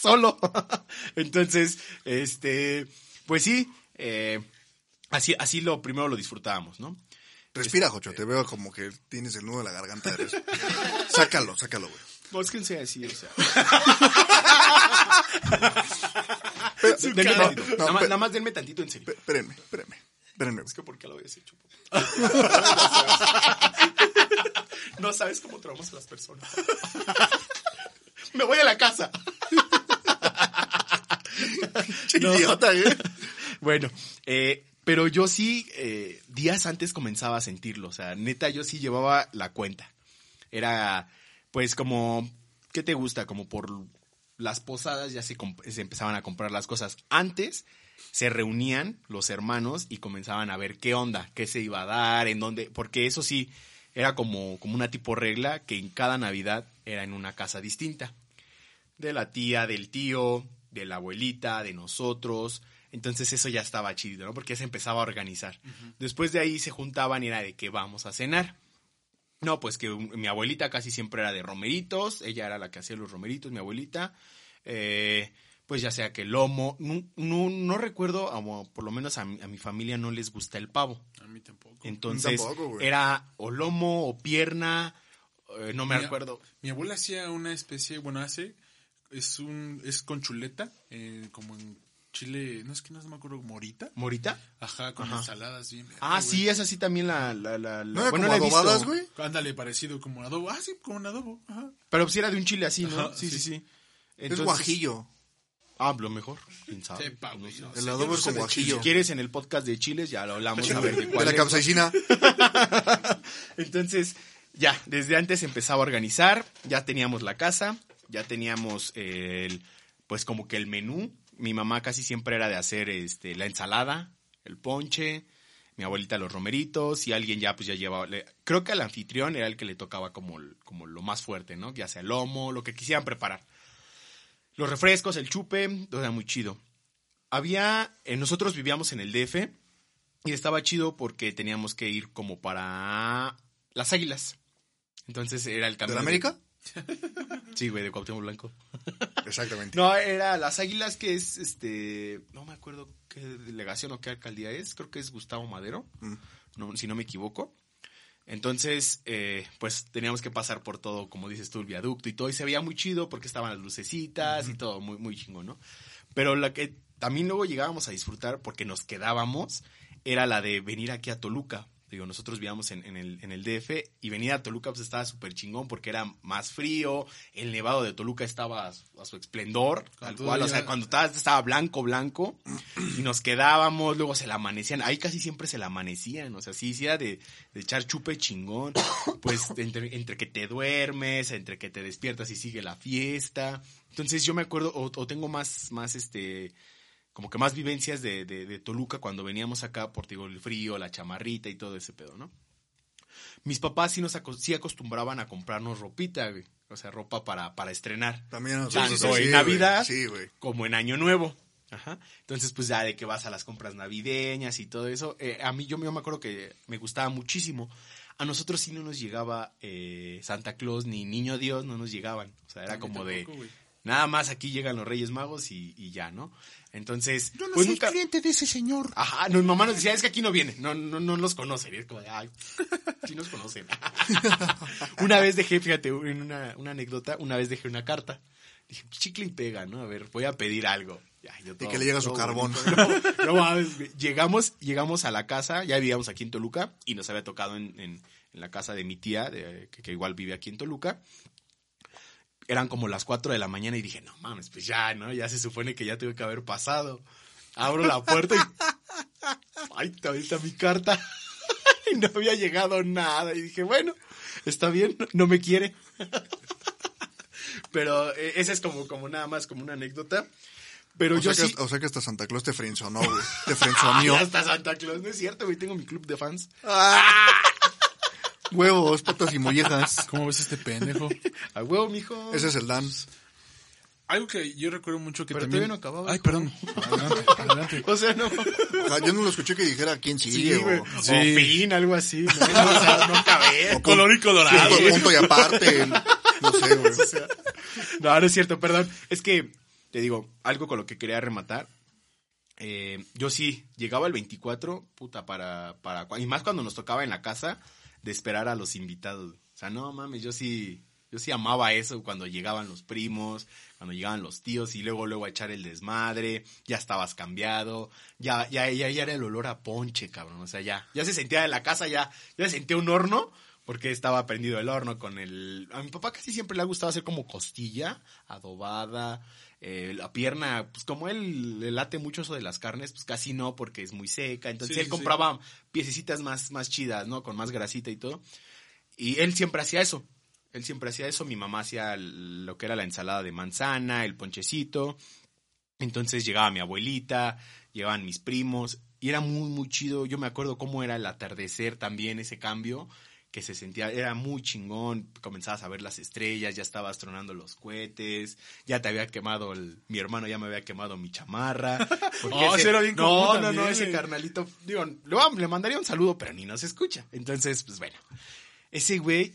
solo. Entonces, este, pues sí, eh, así, así lo primero lo disfrutábamos, ¿no? Respira, Jocho, te veo como que tienes el nudo en la garganta de eso. Sácalo, sácalo, güey. Búsquense así, o sea. Pero- Denme no, tantito. no, nada, más, nada más denme tantito en serio. Espérenme, espérenme. Espérenme. Es que ¿por qué lo habías hecho? no sabes cómo traumas a las personas. Me voy a la casa. No. Idiota, ¿eh? Bueno, eh, pero yo sí, eh, días antes comenzaba a sentirlo. O sea, neta, yo sí llevaba la cuenta. Era, pues, como, ¿qué te gusta? Como por las posadas ya se, se empezaban a comprar las cosas. Antes se reunían los hermanos y comenzaban a ver qué onda, qué se iba a dar, en dónde, porque eso sí, era como, como una tipo regla que en cada Navidad era en una casa distinta de la tía, del tío, de la abuelita, de nosotros. Entonces eso ya estaba chido, ¿no? Porque ya se empezaba a organizar. Después de ahí se juntaban y era de que vamos a cenar. No, pues que mi abuelita casi siempre era de romeritos, ella era la que hacía los romeritos, mi abuelita. Eh, pues ya sea que lomo, no, no, no recuerdo, o por lo menos a mi, a mi familia no les gusta el pavo. A mí tampoco. Entonces Tampoco, era o lomo o pierna, eh, no me Mi- acuerdo. Mi abuela hacía una especie, bueno, hace, es un, es con chuleta, eh, como en Chile, no es que no me acuerdo, morita. ¿Morita? Ajá, con Ajá. ensaladas bien. Ah, sí, esa sí también la... la, la, la- ¿No bueno, como la he adobadas, güey? Ándale, parecido como un adobo. Ah, sí, como un adobo. Ajá. Pero si era de un chile así, ¿no? Ajá, sí, sí, sí. sí. Es guajillo. Ah, lo mejor. ¿Quién sabe? Sepa, güey, no El adobo es de guajillo. Si quieres, en el podcast de chiles ya lo hablamos a ver de De cuál la es. capsaicina. Entonces, ya, desde antes empezaba a organizar, ya teníamos la casa, ya teníamos el, pues como que el menú. Mi mamá casi siempre era de hacer este, la ensalada, el ponche, mi abuelita los romeritos, y alguien ya pues ya llevaba, le- creo que al anfitrión era el que le tocaba como, como lo más fuerte, ¿no? Ya sea el lomo, lo que quisieran preparar. Los refrescos, el chupe, todo era muy chido. Había, eh, nosotros vivíamos en el DF y estaba chido porque teníamos que ir como para las águilas. Entonces era el ¿De camino. la América? Sí, güey, de Cuauhtémoc Blanco. Exactamente. No, era las águilas que es, este, no me acuerdo qué delegación o qué alcaldía es, creo que es Gustavo Madero, Mm. no, si no me equivoco. Entonces, eh, pues teníamos que pasar por todo, como dices tú, el viaducto y todo, y se veía muy chido porque estaban las lucecitas y todo, muy, muy chingo, ¿no? Pero la que también luego llegábamos a disfrutar porque nos quedábamos era la de venir aquí a Toluca. Digo, nosotros vivíamos en, en el, en el DF y venir a Toluca pues estaba súper chingón porque era más frío, el nevado de Toluca estaba a su, a su esplendor, tal cual, o sea, cuando estaba, estaba blanco, blanco, y nos quedábamos, luego se la amanecían, ahí casi siempre se la amanecían, o sea, sí, sí era de, de echar chupe chingón, pues entre, entre que te duermes, entre que te despiertas y sigue la fiesta, entonces yo me acuerdo, o, o tengo más, más este, como que más vivencias de, de, de Toluca cuando veníamos acá por digo, el frío, la chamarrita y todo ese pedo, ¿no? Mis papás sí nos aco- sí acostumbraban a comprarnos ropita, güey. O sea, ropa para, para estrenar. También Tanto sí, en güey. Navidad Sí, güey. como en Año Nuevo. Ajá. Entonces, pues ya de que vas a las compras navideñas y todo eso. eh, a mí yo, yo me acuerdo que me gustaba muchísimo. A nosotros sí no nos llegaba eh, Santa Claus ni Niño Dios, no nos llegaban. O sea, era como de... tampoco, güey. Nada más aquí llegan los Reyes Magos y, y ya, ¿no? Entonces, Yo no pues soy nunca- cliente de ese señor. Ajá, no, mi mamá nos decía, es que aquí no viene, no, no, no los conocen. Y es como de, ay, sí nos conocen. una vez dejé, fíjate, en una, una anécdota, una vez dejé una carta. Dije, pues, chicle y pega, ¿no? A ver, voy a pedir algo. Ya, yo todo- que le llega su carbón. bonito. No, mames, llegamos, llegamos a la casa, ya vivíamos aquí en Toluca y nos había tocado en, en- en la casa de mi tía, de- que, que igual vive aquí en Toluca eran como las 4 de la mañana y dije, no mames, pues ya, ¿no? Ya se supone que ya tuve que haber pasado. Abro la puerta y... ¡Ay, todavía está mi carta! y no había llegado nada. Y dije, bueno, está bien, no, me quiere. Pero eh, esa es como, como nada más, como una anécdota. Pero O yo sea, sí... que, o sea que hasta Santa Claus te frenzonó, güey. Te frenzonió. hasta Santa Claus, no es cierto, güey, tengo mi club de fans. Huevos, patas y mollejas. ¿Cómo ves este pendejo? A huevo, mijo. Ese es el Dan. Algo que yo recuerdo mucho que Pero también... todavía no acababa, Ay, hijo. perdón. Adelante, adelante. O sea, no... Yo no lo escuché que dijera quién Sí, sigue güey. o, O Sí. fin, algo así. No, o sea, no acabé. o Color y colorado. punto y aparte. No sé, güey. No, no es cierto, perdón. Es que, te digo, algo con lo que quería rematar. eh, yo sí, llegaba el 24, puta, para, para... Y más cuando nos tocaba en la casa, de esperar a los invitados. O sea, no mames, yo sí... Yo sí amaba eso cuando llegaban los primos, cuando llegaban los tíos y luego luego a echar el desmadre, ya estabas cambiado, ya ya ya, ya era el olor a ponche, cabrón, o sea, ya ya se sentía en la casa ya ya se sentía un horno porque estaba prendido el horno con el a mi papá casi siempre le ha gustado hacer como costilla adobada, eh, la pierna, pues como él le late mucho eso de las carnes, pues casi no porque es muy seca, entonces Sí, él sí, compraba piececitas más más chidas, ¿no? Con más grasita y todo. Y él siempre hacía eso. Él siempre hacía eso. Mi mamá hacía lo que era la ensalada de manzana, el ponchecito. Entonces llegaba mi abuelita, llegaban mis primos. Y era muy, muy chido. Yo me acuerdo cómo era el atardecer también, ese cambio. Que se sentía, era muy chingón. Comenzabas a ver las estrellas, ya estabas tronando los cohetes. Ya te había quemado, el- mi hermano ya me había quemado mi chamarra. Porque Oh, ese era bien No, común no, no, ese carnalito. Digo, le, mandaría un saludo, pero ni nos escucha. Entonces, pues bueno. Ese güey,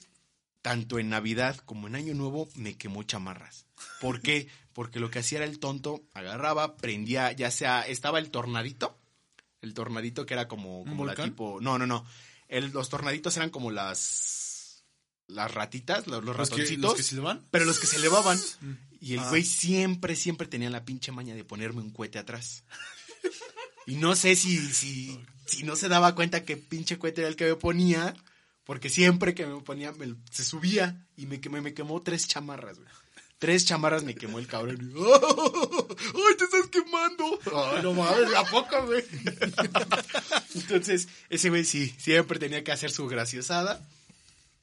tanto en Navidad como en Año Nuevo, me quemó chamarras. ¿Por qué? Porque lo que hacía era el tonto, agarraba, prendía, ya sea, estaba el tornadito, el tornadito que era como, como la tipo, no, no, no, El- los tornaditos eran como las, las ratitas, los, los ¿Los que, ratoncitos, los que silban? pero los que se elevaban. Y el Ah. güey siempre, siempre tenía la pinche maña de ponerme un cohete atrás. Y no sé si, si, si no se daba cuenta que pinche cohete era el que me ponía, porque siempre que me ponía, me- se subía y me, quemé- me quemó tres chamarras, güey. Tres chamarras me quemó el cabrón. Y. ¡Ay, te estás quemando! ¡Ay, no mames! ¿A poco, güey? Entonces, ese güey sí, siempre tenía que hacer su graciosada.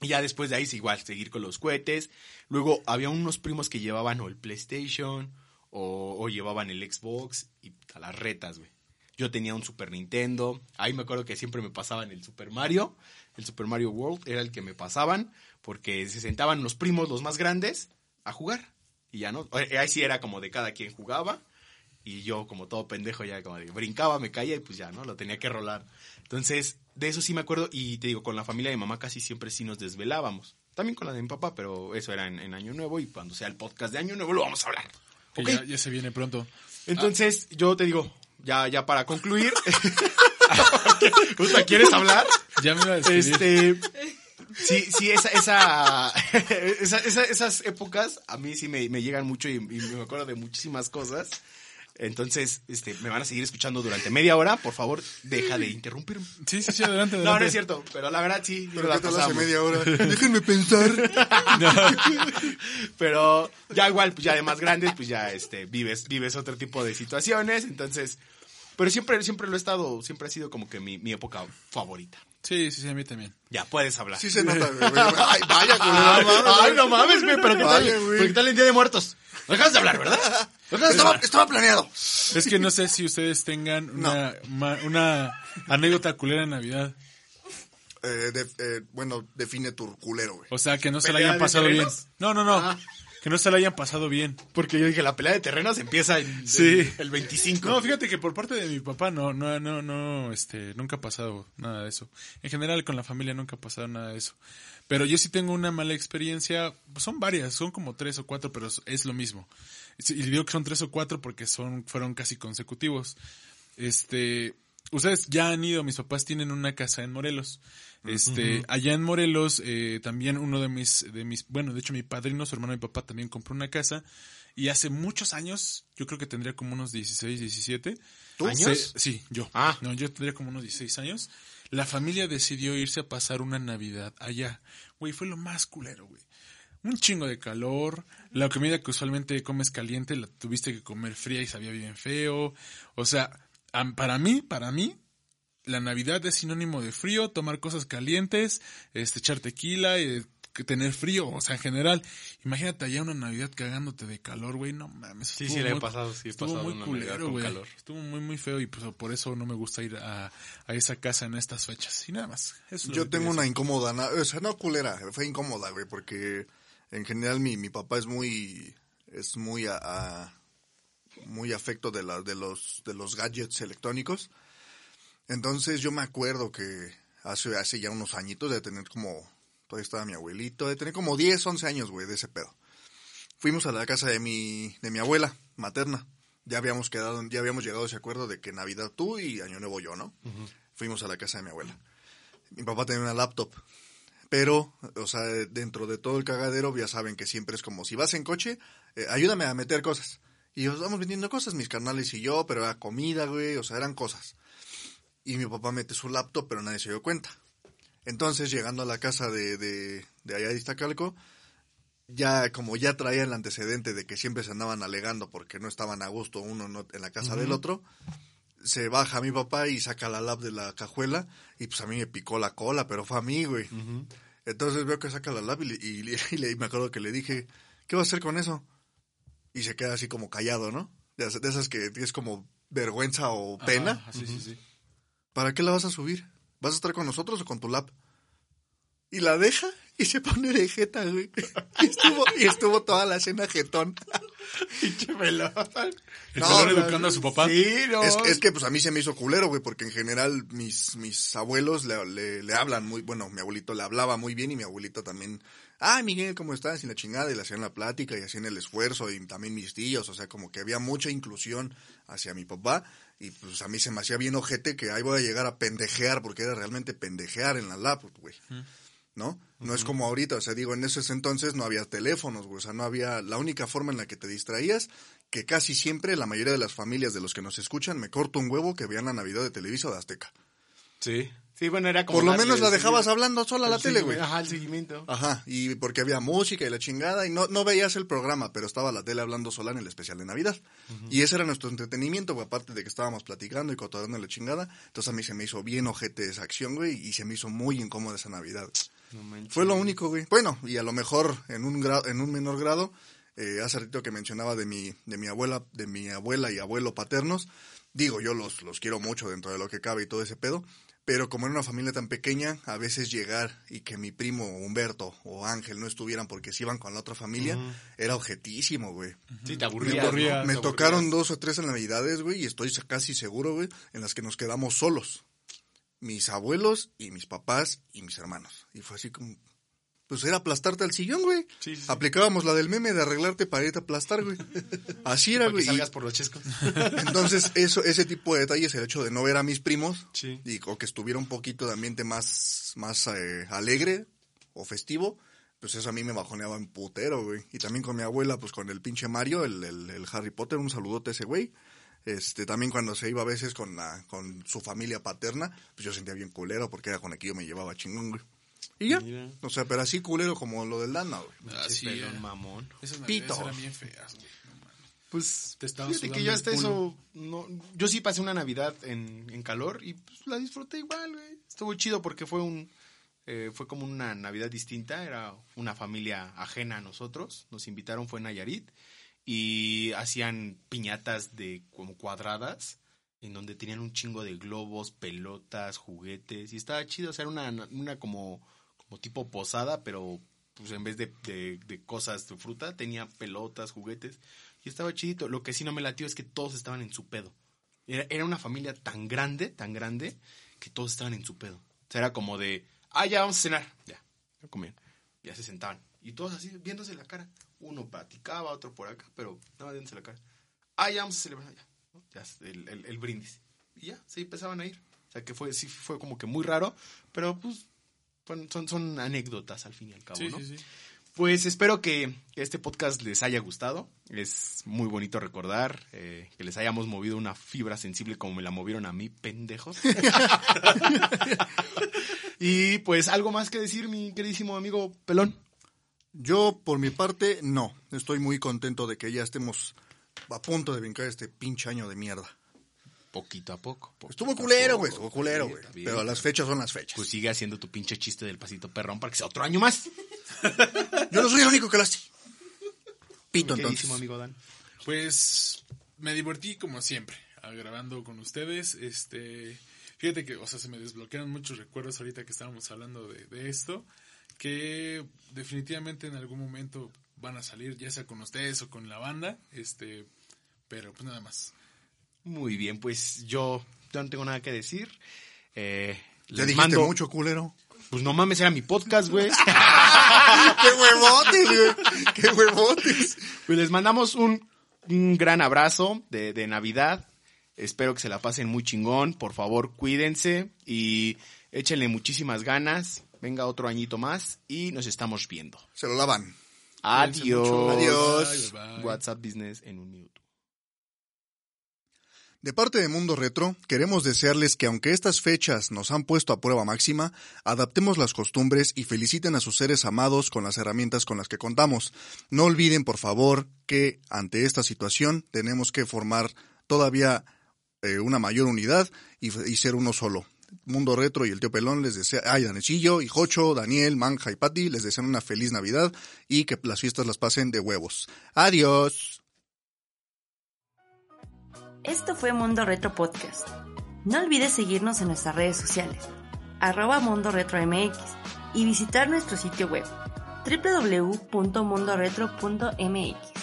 Y ya después de ahí, sí, igual, seguir con los cohetes. Luego, había unos primos que llevaban o el PlayStation o, o llevaban el Xbox y a las retas, güey. Yo tenía un Super Nintendo. Ahí me acuerdo que siempre me pasaban el Super Mario. El Super Mario World era el que me pasaban porque se sentaban los primos, los más grandes, a jugar. Y ya no. eh, Ahí sí era como de cada quien jugaba. Y yo, como todo pendejo, ya como de brincaba, me caía y pues ya, ¿no? Lo tenía que rolar. Entonces, de eso sí me acuerdo. Y te digo, con la familia de mi mamá casi siempre sí nos desvelábamos. También con la de mi papá, pero eso era en, en Año Nuevo. Y cuando sea el podcast de Año Nuevo lo vamos a hablar. Que ¿Ok? ya, ya se viene pronto. Entonces, yo te digo, ya, ya para concluir. ¿Quieres hablar? Ya me iba a despedir. Este. Sí, sí, esa, esa, esa- esa- esas épocas a mí sí me, me llegan mucho y, y me acuerdo de muchísimas cosas. Entonces, este, me van a seguir escuchando durante media hora. Por favor, deja de interrumpirme. Sí, sí, sí, adelante, adelante. No, no es cierto, pero la verdad sí. Pero la ¿qué tal hace media hora? Déjenme pensar. Pero ya igual, pues ya de más grandes, pues ya este, vives, vives otro tipo de situaciones. Entonces, pero siempre, siempre lo he estado, siempre ha sido como que mi, mi época favorita. Sí, sí, sí, a mí también. Ya, puedes hablar. Sí se nota, güey. Ay, vaya, Ay, culero. ay, no mames, güey, pero ¿qué tal, Vaya, güey. ¿qué tal el Día de Muertos? No dejas de hablar, ¿verdad? No dejas de Estaba, hablar. estaba planeado. Es que no sé si ustedes tengan una, ma- una anécdota culera en Navidad. Eh, de- eh, bueno, define tu culero, güey. O sea, que no se la ¿Pelea hayan pasado bien. No, no, no. Ah. Que no se la hayan pasado bien. Porque yo dije, la pelea de terrenos empieza en, Sí. en el 25. No, fíjate que por parte de mi papá no, no, no, no, este, nunca ha pasado nada de eso. En general con la familia nunca ha pasado nada de eso. Pero yo sí tengo una mala experiencia, pues son varias, son como tres o cuatro, pero es- lo mismo. Y digo que son tres o cuatro porque son, fueron casi consecutivos. Este, ustedes ya han ido, mis papás tienen una casa en Morelos. Este, allá en Morelos, eh, también uno de mis, de mis, bueno, de hecho mi padrino, su hermano y mi papá también compró una casa. Y hace muchos años, yo creo que tendría como unos 16, 17. ¿Tú? Se- sí, yo. Ah. No, yo tendría como unos 16 años. La familia decidió irse a pasar una Navidad allá. Güey, fue lo más culero, güey. Un chingo de calor. La comida que usualmente comes caliente la tuviste que comer fría y sabía bien feo. O sea, para mí, para mí, la Navidad es sinónimo de frío, tomar cosas calientes, este, echar tequila, eh, tener frío, o sea, en general. Imagínate allá una Navidad cagándote de calor, güey, no mames. Sí, sí, la he pasado, sí he estuvo pasado muy una Navidad culero, con güey. calor. Estuvo muy, muy feo y pues por eso no me gusta ir a, a esa casa en estas fechas. Y nada más. Eso Yo tengo una incómoda, na- o sea, no culera, fue incómoda, güey, porque en general mi, mi papá es muy, es muy a, a- muy afecto de, la, de, los, de los gadgets electrónicos. Entonces yo me acuerdo que hace, hace ya unos añitos de tener como, todavía estaba mi abuelito, de tener como 10, 11 años, güey, de ese pedo. Fuimos a la casa de mi, de mi abuela materna. Ya habíamos quedado, ya habíamos llegado a ese acuerdo de que Navidad tú y Año Nuevo yo, ¿no? Fuimos a la casa de mi abuela. Mi papá tenía una laptop. Pero, o sea, dentro de todo el cagadero, ya saben que siempre es como si vas en coche, eh, ayúdame a meter cosas. Y os vamos vendiendo cosas, mis carnales y yo, pero era comida, güey, o sea, eran cosas. Y mi papá mete su laptop, pero nadie se dio cuenta. Entonces, llegando a la casa de, de, de allá de Iztacalco, ya como ya traía el antecedente de que siempre se andaban alegando porque no estaban a gusto uno no- en la casa del otro, se baja mi papá y saca la lap de la cajuela y pues a mí me picó la cola, pero fue a mí, güey. Entonces veo que saca la lap y, le- y le- y y me acuerdo que le dije, ¿qué vas a hacer con eso? Y se queda así como callado, ¿no? De esas, de esas que es como vergüenza o pena. Ajá, sí, sí, sí. ¿Para qué la vas a subir? ¿Vas a estar con nosotros o con tu lap? Y la deja y se pone de jeta, güey. Y estuvo, y estuvo toda la cena jetón. Pinche pelón. El No, educando a su papá. Sí, no. Es, es que pues a mí se me hizo culero, güey, porque en general mis, mis abuelos le, le, le hablan muy, bueno, mi abuelito le hablaba muy bien y mi abuelita también, ah, Miguel, ¿cómo estás? Y la chingada, y le hacían la plática y hacían el esfuerzo y también mis tíos, o sea, como que había mucha inclusión hacia mi papá y pues a mí se me hacía bien ojete que ahí voy a llegar a pendejear, porque era realmente pendejear en la laptop, güey. ¿no? No es como ahorita, o sea, digo, en esos entonces no había teléfonos, güey, o sea, no había, la única forma en la que te distraías, que casi siempre la mayoría de las familias de los que nos escuchan, me corto un huevo que vean la Navidad de Televisa o de Azteca. Sí. Sí, bueno, era como. Por lo menos la dejabas hablando sola a la El tele, güey. Ajá, el seguimiento. Ajá, y porque había música y la chingada, y no, no veías el programa, pero estaba la tele hablando sola en el especial de Navidad. Y ese era nuestro entretenimiento, güey, aparte de que estábamos platicando y cotorreando la chingada. Entonces a mí se me hizo bien ojete esa acción, güey, y se me hizo muy incómoda esa Navidad. No manches. Fue lo único, güey. Bueno, y a lo mejor en un grado, en un menor grado, eh, hace ratito que mencionaba de mi, de mi abuela, de mi abuela y abuelo paternos, digo, yo los, los quiero mucho dentro de lo que cabe y todo ese pedo, pero como en una familia tan pequeña, a veces llegar y que mi primo Humberto o Ángel no estuvieran porque se iban con la otra familia, era objetísimo, güey. Sí, te Me, aburría. me tocaron dos o tres navidades, güey, y estoy casi seguro, güey, en las que nos quedamos solos. Mis abuelos y mis papás y mis hermanos. Y fue así como... Pues era aplastarte al sillón, güey. Sí, sí, sí. Aplicábamos la del meme de arreglarte para irte a aplastar, güey. Así era, güey. Y salgas por los chescos. Entonces, eso, ese tipo de detalles, el hecho de no ver a mis primos, y, o que estuviera un poquito de ambiente más, más eh, alegre o festivo, pues eso a mí me bajoneaba en putero, güey. Y también con mi abuela, pues con el pinche Mario, el, el, el Harry Potter, un saludote a ese güey. Este, también cuando se iba a veces con la, con su familia paterna, pues yo sentía bien culero porque era con el que yo me llevaba chingón, güey. Y ya. Mira. O sea, pero así culero como lo del Dana, güey. Ah, sí, pelón eh. mamón. Esas Pito. navidades eran bien feas, güey. No mames. Pues Te estaba fíjate que yo hasta eso no, yo sí pasé una Navidad en, en calor y pues la disfruté igual, güey. Estuvo chido porque fue un eh, fue como una Navidad distinta, era una familia ajena a nosotros, nos invitaron fue en Nayarit y hacían piñatas de como cuadradas en donde tenían un chingo de globos, pelotas, juguetes y estaba chido, o sea, era una, una como tipo posada, pero pues en vez de, de- cosas de fruta, tenía pelotas, juguetes. Y estaba chidito. Lo que sí no me latió es que todos estaban en su pedo. Era, era una familia tan grande, tan grande, que todos estaban en su pedo. O sea, era como de, ah, ya vamos a cenar. Ya, ya comían. Ya se sentaban. Y todos así, viéndose la cara. Uno platicaba, otro por acá, pero nada más viéndose la cara. Ah, ya vamos a celebrar. Ya, ¿no? Ya, el, el- el brindis. Y ya, se empezaban a ir. O sea, que fue, sí fue como que muy raro, pero pues son, son, son anécdotas al fin y al cabo, Sí, ¿no? sí, sí. Pues espero que este podcast les haya gustado. Es muy bonito recordar eh, que les hayamos movido una fibra sensible como me la movieron a mí, pendejos. y pues algo más que decir, mi queridísimo amigo Pelón. Yo, por mi parte, no. Estoy muy contento de que ya estemos a punto de brincar este pinche año de mierda. Poquito a poco. poquito Estuvo culero, güey. Estuvo culero, güey. bien, Pero las fechas son las fechas. Pues sigue haciendo tu pinche chiste del pasito perrón para que sea otro año más. Yo no soy el único que lo hace. Pito, entonces. amigo Dan. Pues me divertí como siempre, grabando con ustedes. Este, fíjate que, o sea, se me desbloquearon muchos recuerdos ahorita que estábamos hablando de, de esto, que definitivamente en algún momento van a salir, ya sea con ustedes o con la banda, este, pero pues nada más. Muy bien, pues yo, yo no tengo nada que decir. Eh, les dijiste mando- mucho culero. Pues no mames, era mi podcast, güey. ¡Qué huevotes, güey! ¡Qué huevotes! Pues les mandamos un, un gran abrazo de, de Navidad. Espero que se la pasen muy chingón. Por favor, cuídense y échenle muchísimas ganas. Venga otro añito más y nos estamos viendo. Se lo lavan. Adiós. Adiós. Bye, bye, bye. WhatsApp Business en un minuto. De parte de Mundo Retro, queremos desearles que aunque estas fechas nos han puesto a prueba máxima, adaptemos las costumbres y feliciten a sus seres amados con las herramientas con las que contamos. No olviden, por favor, que ante esta situación tenemos que formar todavía eh, una mayor unidad y, ser uno solo. Mundo Retro y el tío Pelón les desea, ay, Danecillo, y Jocho, Daniel, Manja y Patti les desean una feliz Navidad y que las fiestas las pasen de huevos. Adiós. Esto fue Mundo Retro Podcast. No olvides seguirnos en nuestras redes sociales, arroba Mundo Retro MX, y visitar nuestro sitio web, www.mundoretro.mx.